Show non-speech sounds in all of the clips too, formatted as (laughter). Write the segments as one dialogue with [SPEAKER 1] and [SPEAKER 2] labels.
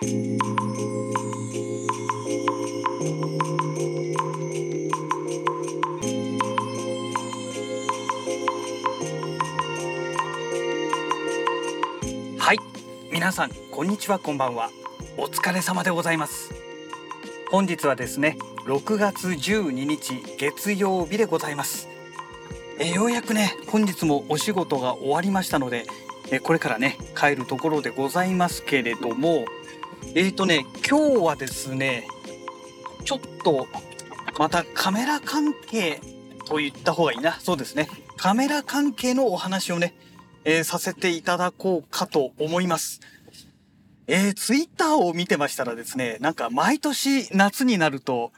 [SPEAKER 1] はい。皆さんこんにちはこんばんは。お疲れ様でございます。本日はですね6月12日月曜日でございます。えようやくね本日もお仕事が終わりましたのでえこれからね帰るところでございますけれどもえーとね今日はですねちょっとまたカメラ関係と言った方がいいな。そうですね。カメラ関係のお話をね、えー、させていただこうかと思います。えー、ツイッターを見てましたらですねなんか毎年夏になると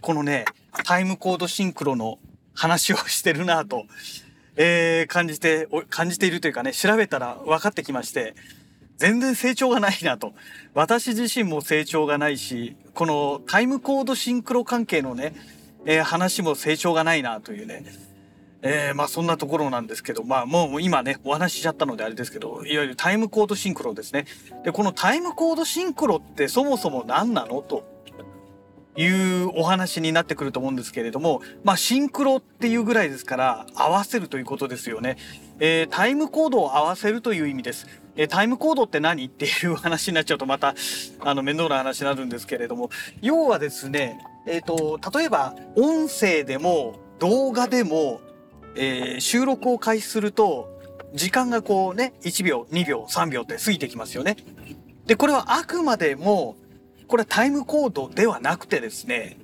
[SPEAKER 1] このねタイムコードシンクロの話をしてるなぁと、えー、感じて、感じているというかね、調べたら分かってきまして、全然成長がないなと。私自身も成長がないし、このタイムコードシンクロ関係のね、えー、話も成長がないなというね、えー、まあそんなところなんですけど、まあもう今ね、お話ししちゃったのであれですけど、いわゆるタイムコードシンクロですね。で、このタイムコードシンクロってそもそも何なのというお話になってくると思うんですけれども、まあ、シンクロっていうぐらいですから合わせるということですよね。えー、タイムコードを合わせるという意味です。え、タイムコードって何？っていう話になっちゃうとまたあの面倒な話になるんですけれども要はですね、えーと、例えば音声でも動画でも、えー、収録を開始すると時間がこうね1秒2秒3秒って過ぎてきますよね。でこれはあくまでもこれはタイムコードではなくてですね、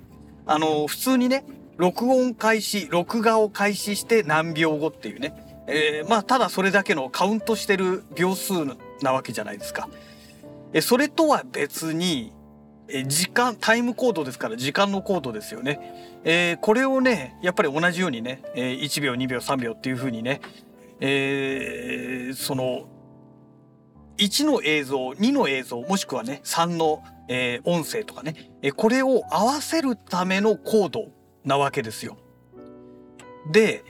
[SPEAKER 1] あの、普通にね、録音開始、録画を開始して何秒後っていうね、えー、まあ、ただそれだけのカウントしてる秒数なわけじゃないですか。え、それとは別に、え、時間、タイムコードですから時間のコードですよね。えー、これをね、やっぱり同じようにね、えー、1秒、2秒、3秒っていう風にね、えー、その、1の映像、2の映像、もしくはね、3のえ、音声とかね、えこれを合わせるためのコードなわけですよ。で、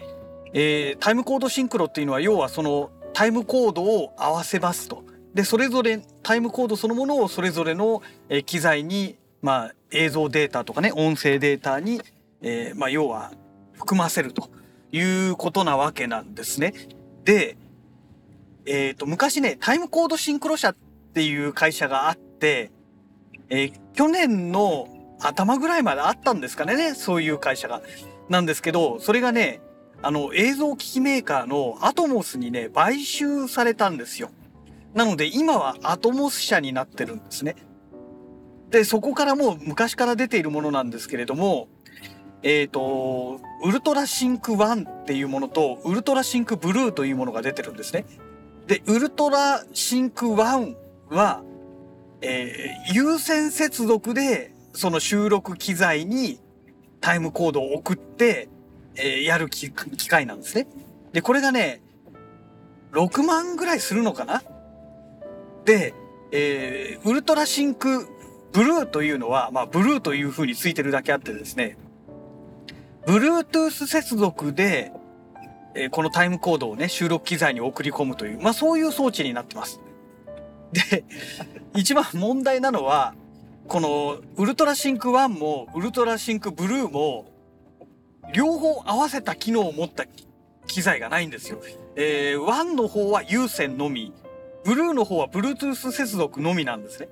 [SPEAKER 1] えー、タイムコードシンクロっていうのは要はそのタイムコードを合わせますと。でそれぞれタイムコードそのものをそれぞれの、え機材に、まあ、映像データとかね音声データに、えー、まあ、要は含ませるということなわけなんですね。で、えーと昔ねタイムコードシンクロ社っていう会社があってえー、去年の頭ぐらいまであったんですかね、そういう会社が。なんですけど、それがね、あの、映像機器メーカーのアトモスにね、買収されたんですよ。なので今はアトモス社になってるんですね。で、そこからもう昔から出ているものなんですけれども、えっ、ー、と、ウルトラシンク1っていうものと、ウルトラシンクブルーというものが出てるんですね。で、ウルトラシンク1は、えー、有線接続でその収録機材にタイムコードを送って、えー、やる機械なんですね。で、これがね、6万ぐらいするのかな？で、えー、ウルトラシンクブルーというのは、まあ、ブルーという風についてるだけあってですね、Bluetooth 接続で、えー、このタイムコードをね、収録機材に送り込むという、まあそういう装置になってます。で、一番問題なのは、このウルトラシンク1もウルトラシンクブルーも両方合わせた機能を持った機材がないんですよ。えー、1の方は有線のみ、ブルーの方は Bluetooth 接続のみなんですね。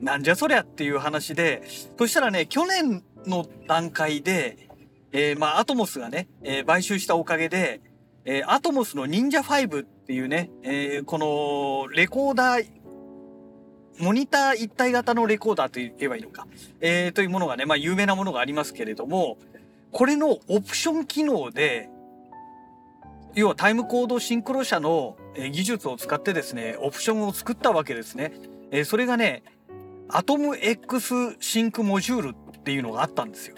[SPEAKER 1] なんじゃそりゃっていう話で、そしたらね、去年の段階で、えー、まあ、アトモスがね、えー、買収したおかげで、えー、アトモスの忍者5っていうね、えー、このレコーダー、モニター一体型のレコーダーと言えばいいのか、えー、というものがね、まあ有名なものがありますけれども、これのオプション機能で、要はタイムコードシンクロ社の技術を使ってですね、オプションを作ったわけですね。え、それがね、アトム X シンクモジュールっていうのがあったんですよ。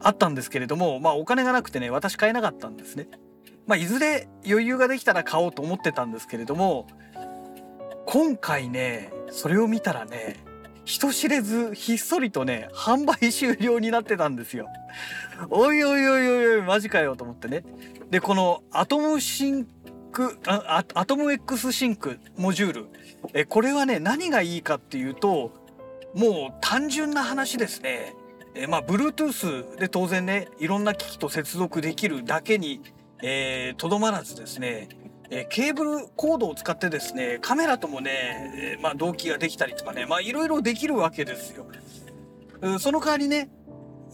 [SPEAKER 1] あったんですけれども、まあお金がなくてね、私買えなかったんですね。まあいずれ余裕ができたら買おうと思ってたんですけれども、今回ね、それを見たらね、人知れずひっそりとね、販売終了になってたんですよ。おいおいおいおいおい、マジかよと思ってね。で、このアトムシンクあアトム X シンクモジュールえこれはね何がいいかっていうともう単純な話ですねえまあ Bluetooth で当然ねいろんな機器と接続できるだけにとど、えー、まらずですねえケーブルコードを使ってですねカメラともね、えまあ、同期ができたりとかねまあいろいろできるわけですよ。その代わりね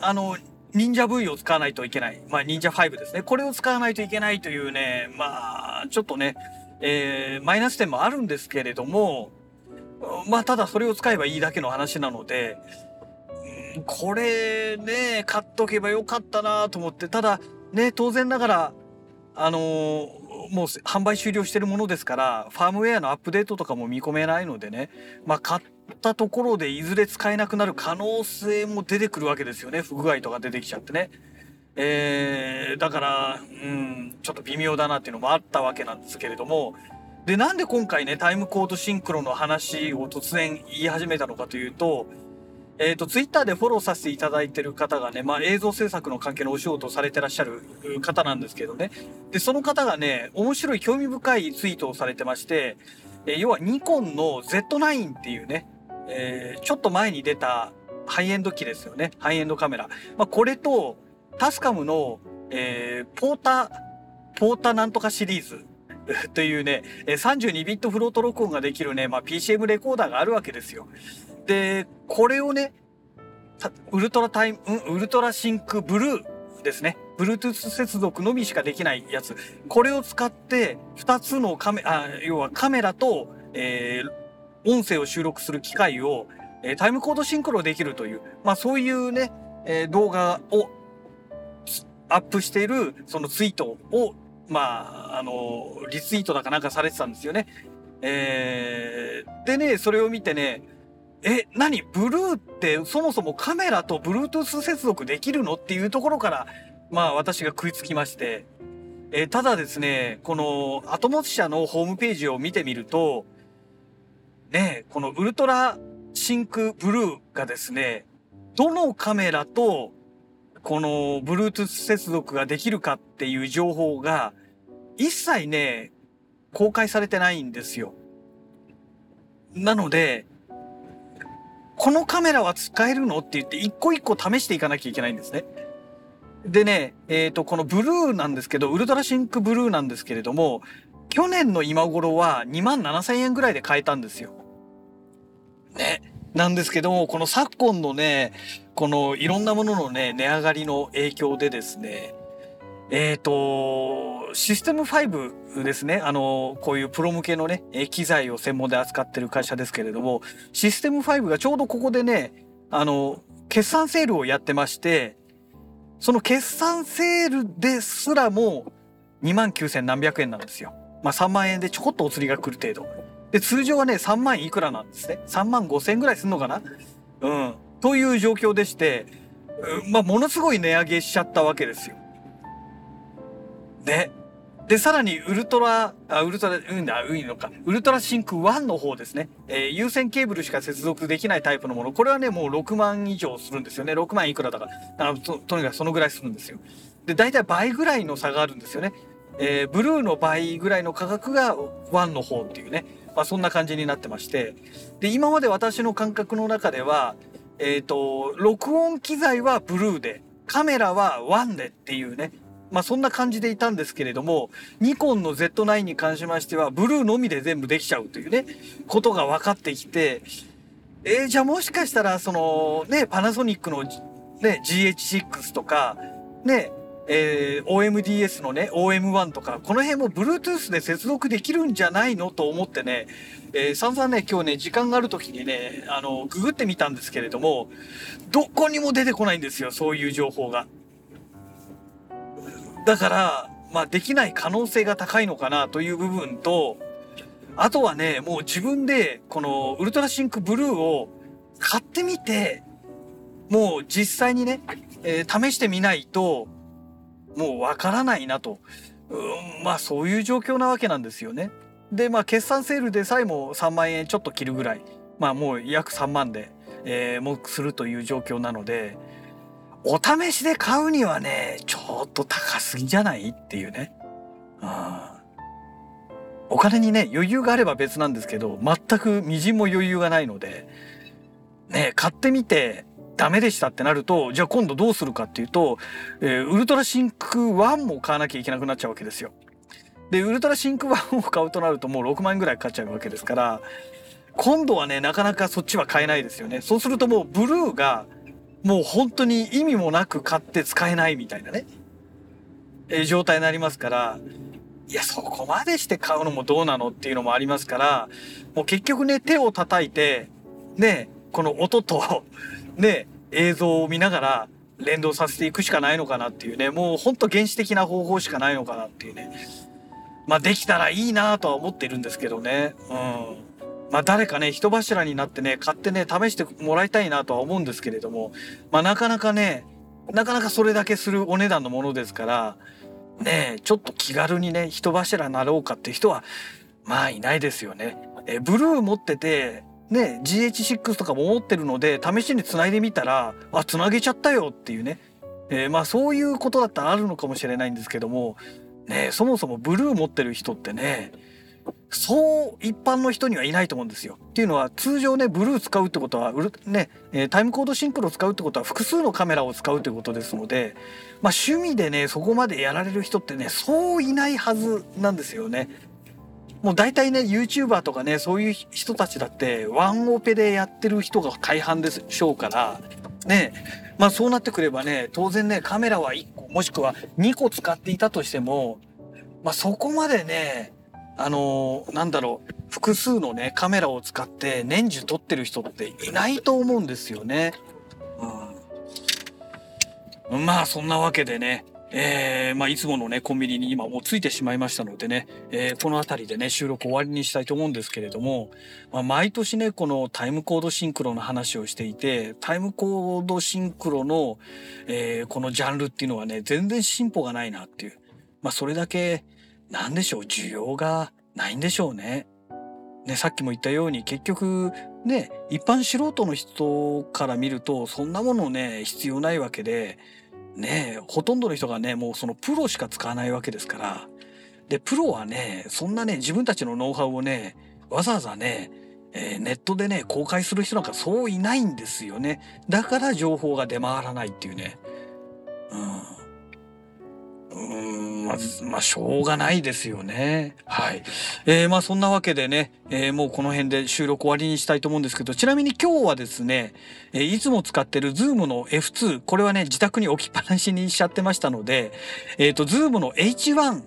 [SPEAKER 1] あの忍者 V を使わないといけない。まあ忍者5ですね。これを使わないといけないというね、まあちょっとね、えー、マイナス点もあるんですけれども、まあただそれを使えばいいだけの話なので、これね、買っとけばよかったなと思って、ただね、当然ながら、あのーもう販売終了してるものですからファームウェアのアップデートとかも見込めないのでね。まあ買ったところでいずれ使えなくなる可能性も出てくるわけですよね。不具合とか出てきちゃってね。えー、だから、うん、ちょっと微妙だなっていうのもあったわけなんですけれども。でなんで今回ねタイムコードシンクロの話を突然言い始めたのかというとえっ、ー、と、ツイッターでフォローさせていただいてる方がね、まあ映像制作の関係のお仕事をされてらっしゃる方なんですけどね。で、その方がね、面白い興味深いツイートをされてまして、えー、要はニコンの Z9 っていうね、えー、ちょっと前に出たハイエンド機ですよね。ハイエンドカメラ。まあこれと、タスカムの、え、ポータ、ポータなんとかシリーズ (laughs) というね、32ビットフロート録音ができるね、まあ、PCM レコーダーがあるわけですよ。で、これをね、ウルトラタイム、ウルトラシンクブルーですね。Bluetooth 接続のみしかできないやつ。これを使って、2つのカメ、あ、要はカメラと、えー、音声を収録する機械を、えー、タイムコードシンクロできるという、まあそういうね、えー、動画をアップしている、そのツイートを、まあ、あの、リツイートだかなんかされてたんですよね。えー、でね、それを見てね、え、何？ブルーってそもそもカメラと Bluetooth 接続できるのっていうところから、まあ私が食いつきまして、えただですね、このアトモス社のホームページを見てみると、ね、このウルトラシンクブルーがですね、どのカメラとこの Bluetooth 接続ができるかっていう情報が一切ね、公開されてないんですよ。なので、このカメラは使えるの？って言って一個一個試していかなきゃいけないんですね。でね、えっ、ー、と、このブルーなんですけど、ウルトラシンクブルーなんですけれども、去年の今頃は2万7000円ぐらいで買えたんですよ。ね。なんですけども、この昨今のね、このいろんなもののね、値上がりの影響でですね、えっ、ー、と、システム5ですね。あの、こういうプロ向けのね、機材を専門で扱ってる会社ですけれども、システム5がちょうどここでね、あの、決算セールをやってまして、その決算セールですらも2万9千何百円なんですよ。まあ3万円でちょこっとお釣りが来る程度。で、通常はね、3万いくらなんですね。3万5千ぐらいすんのかなうん。という状況でして、まあものすごい値上げしちゃったわけですよ。ね。で、さらに、ウルトラ、あ、ウルトラ、うんだ、うんのか。ウルトラシンク1の方ですね。えー、有線ケーブルしか接続できないタイプのもの。これはね、もう6万以上するんですよね。6万いくらだから。あと、とにかくそのぐらいするんですよ。で、大体倍ぐらいの差があるんですよね。えー、ブルーの倍ぐらいの価格が1の方っていうね。まあ、そんな感じになってまして。で、今まで私の感覚の中では、えっ、ー、と、録音機材はブルーで、カメラは1でっていうね。まあそんな感じでいたんですけれども、ニコンの Z9 に関しましては、ブルーのみで全部できちゃうというね、ことが分かってきて、えー、じゃあもしかしたら、その、ね、パナソニックの、ね、GH6 とか、ね、えー、OMDS のね、OM1 とか、この辺も Bluetooth で接続できるんじゃないのと思ってね、えー、散々ね、今日ね、時間がある時にね、あの、ググってみたんですけれども、どこにも出てこないんですよ、そういう情報が。だから、まあ、できない可能性が高いのかなという部分と、あとはね、もう自分で、このウルトラシンクブルーを買ってみて、もう実際にね、えー、試してみないと、もうわからないなと。うん、まあそういう状況なわけなんですよね。で、まあ決算セールでさえも3万円ちょっと切るぐらい、まあもう約3万で、えー、もするという状況なので、お試しで買うにはね、ちょっと高すぎじゃない？っていうね。うん。お金にね、余裕があれば別なんですけど、全くみじんも余裕がないので、ね、買ってみて、ダメでしたってなると、じゃあ今度どうするかっていうと、えー、ウルトラシンク1も買わなきゃいけなくなっちゃうわけですよ。で、ウルトラシンク1を買うとなるともう6万円ぐらいかかっちゃうわけですから、今度はね、なかなかそっちは買えないですよね。そうするともうブルーがもう本当に意味もなく買って使えないみたいなね、え、状態になりますから、いや、そこまでして買うのもどうなのっていうのもありますから、もう結局ね、手を叩いて、ね、この音とね、映像を見ながら連動させていくしかないのかなっていうね、もうほんと原始的な方法しかないのかなっていうね。まあできたらいいなとは思ってるんですけどね。うん。まあ誰かね、人柱になってね、買ってね、試してもらいたいなとは思うんですけれども、まあなかなかね、なかなかそれだけするお値段のものですから、ねちょっと気軽にね、人柱になろうかって人は、まあいないですよね。え、ブルー持ってて、ね、GH6 とかも持ってるので、試しに繋いでみたら、あ、繋げちゃったよっていうね。えー、まあそういうことだったらあるのかもしれないんですけども、ね、そもそもブルー持ってる人ってね、そう一般の人にはいないと思うんですよ。っていうのは通常ねブルー使うってことはねタイムコードシンクロ使うってことは複数のカメラを使うということですので、まあ、趣味でねそこまでやられる人ってねそういないはずなんですよね。もう大体ね YouTuber とかねそういう人たちだってワンオペでやってる人が大半でしょうからねまあそうなってくればね当然ねカメラは1個もしくは2個使っていたとしてもまあそこまでねあのー、なんだろう、複数のね、カメラを使って年中撮ってる人っていないと思うんですよね。うん。まあ、そんなわけでね、えー、まあ、いつものね、コンビニに今もうついてしまいましたのでね、えー、この辺りでね、収録終わりにしたいと思うんですけれども、まあ、毎年ね、このタイムコードシンクロの話をしていて、タイムコードシンクロの、えー、このジャンルっていうのはね、全然進歩がないなっていう。まあ、それだけ、なんでしょう、需要がないんでしょうね。ね、さっきも言ったように結局ね、一般素人の人から見るとそんなものね、必要ないわけで、ね、ほとんどの人がね、もうそのプロしか使わないわけですから。で、プロはね、そんなね、自分たちのノウハウをね、わざわざね、えー、ネットでね、公開する人なんかそういないんですよね。だから情報が出回らないっていうね。うん。うんまず、まあ、しょうがないですよね。はい。えー、まあ、そんなわけでね、えー、もうこの辺で収録終わりにしたいと思うんですけど、ちなみに今日はですね、えー、いつも使ってる Zoom の F2、これはね、自宅に置きっぱなしにしちゃってましたので、えっ、ー、と、Zoom の H1、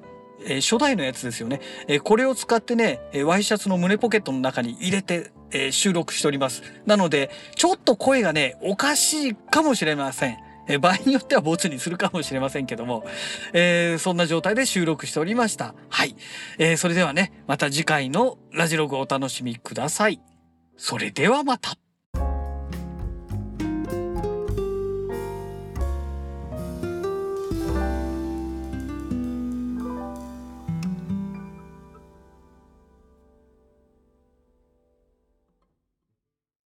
[SPEAKER 1] えー、初代のやつですよね。えー、これを使ってね、えー、ワイシャツの胸ポケットの中に入れて、えー、収録しております。なので、ちょっと声がね、おかしいかもしれません。え場合によってはボツにするかもしれませんけども、えー、そんな状態で収録しておりました。はい。えー、それではね、また次回のラジログをお楽しみください。それではまた。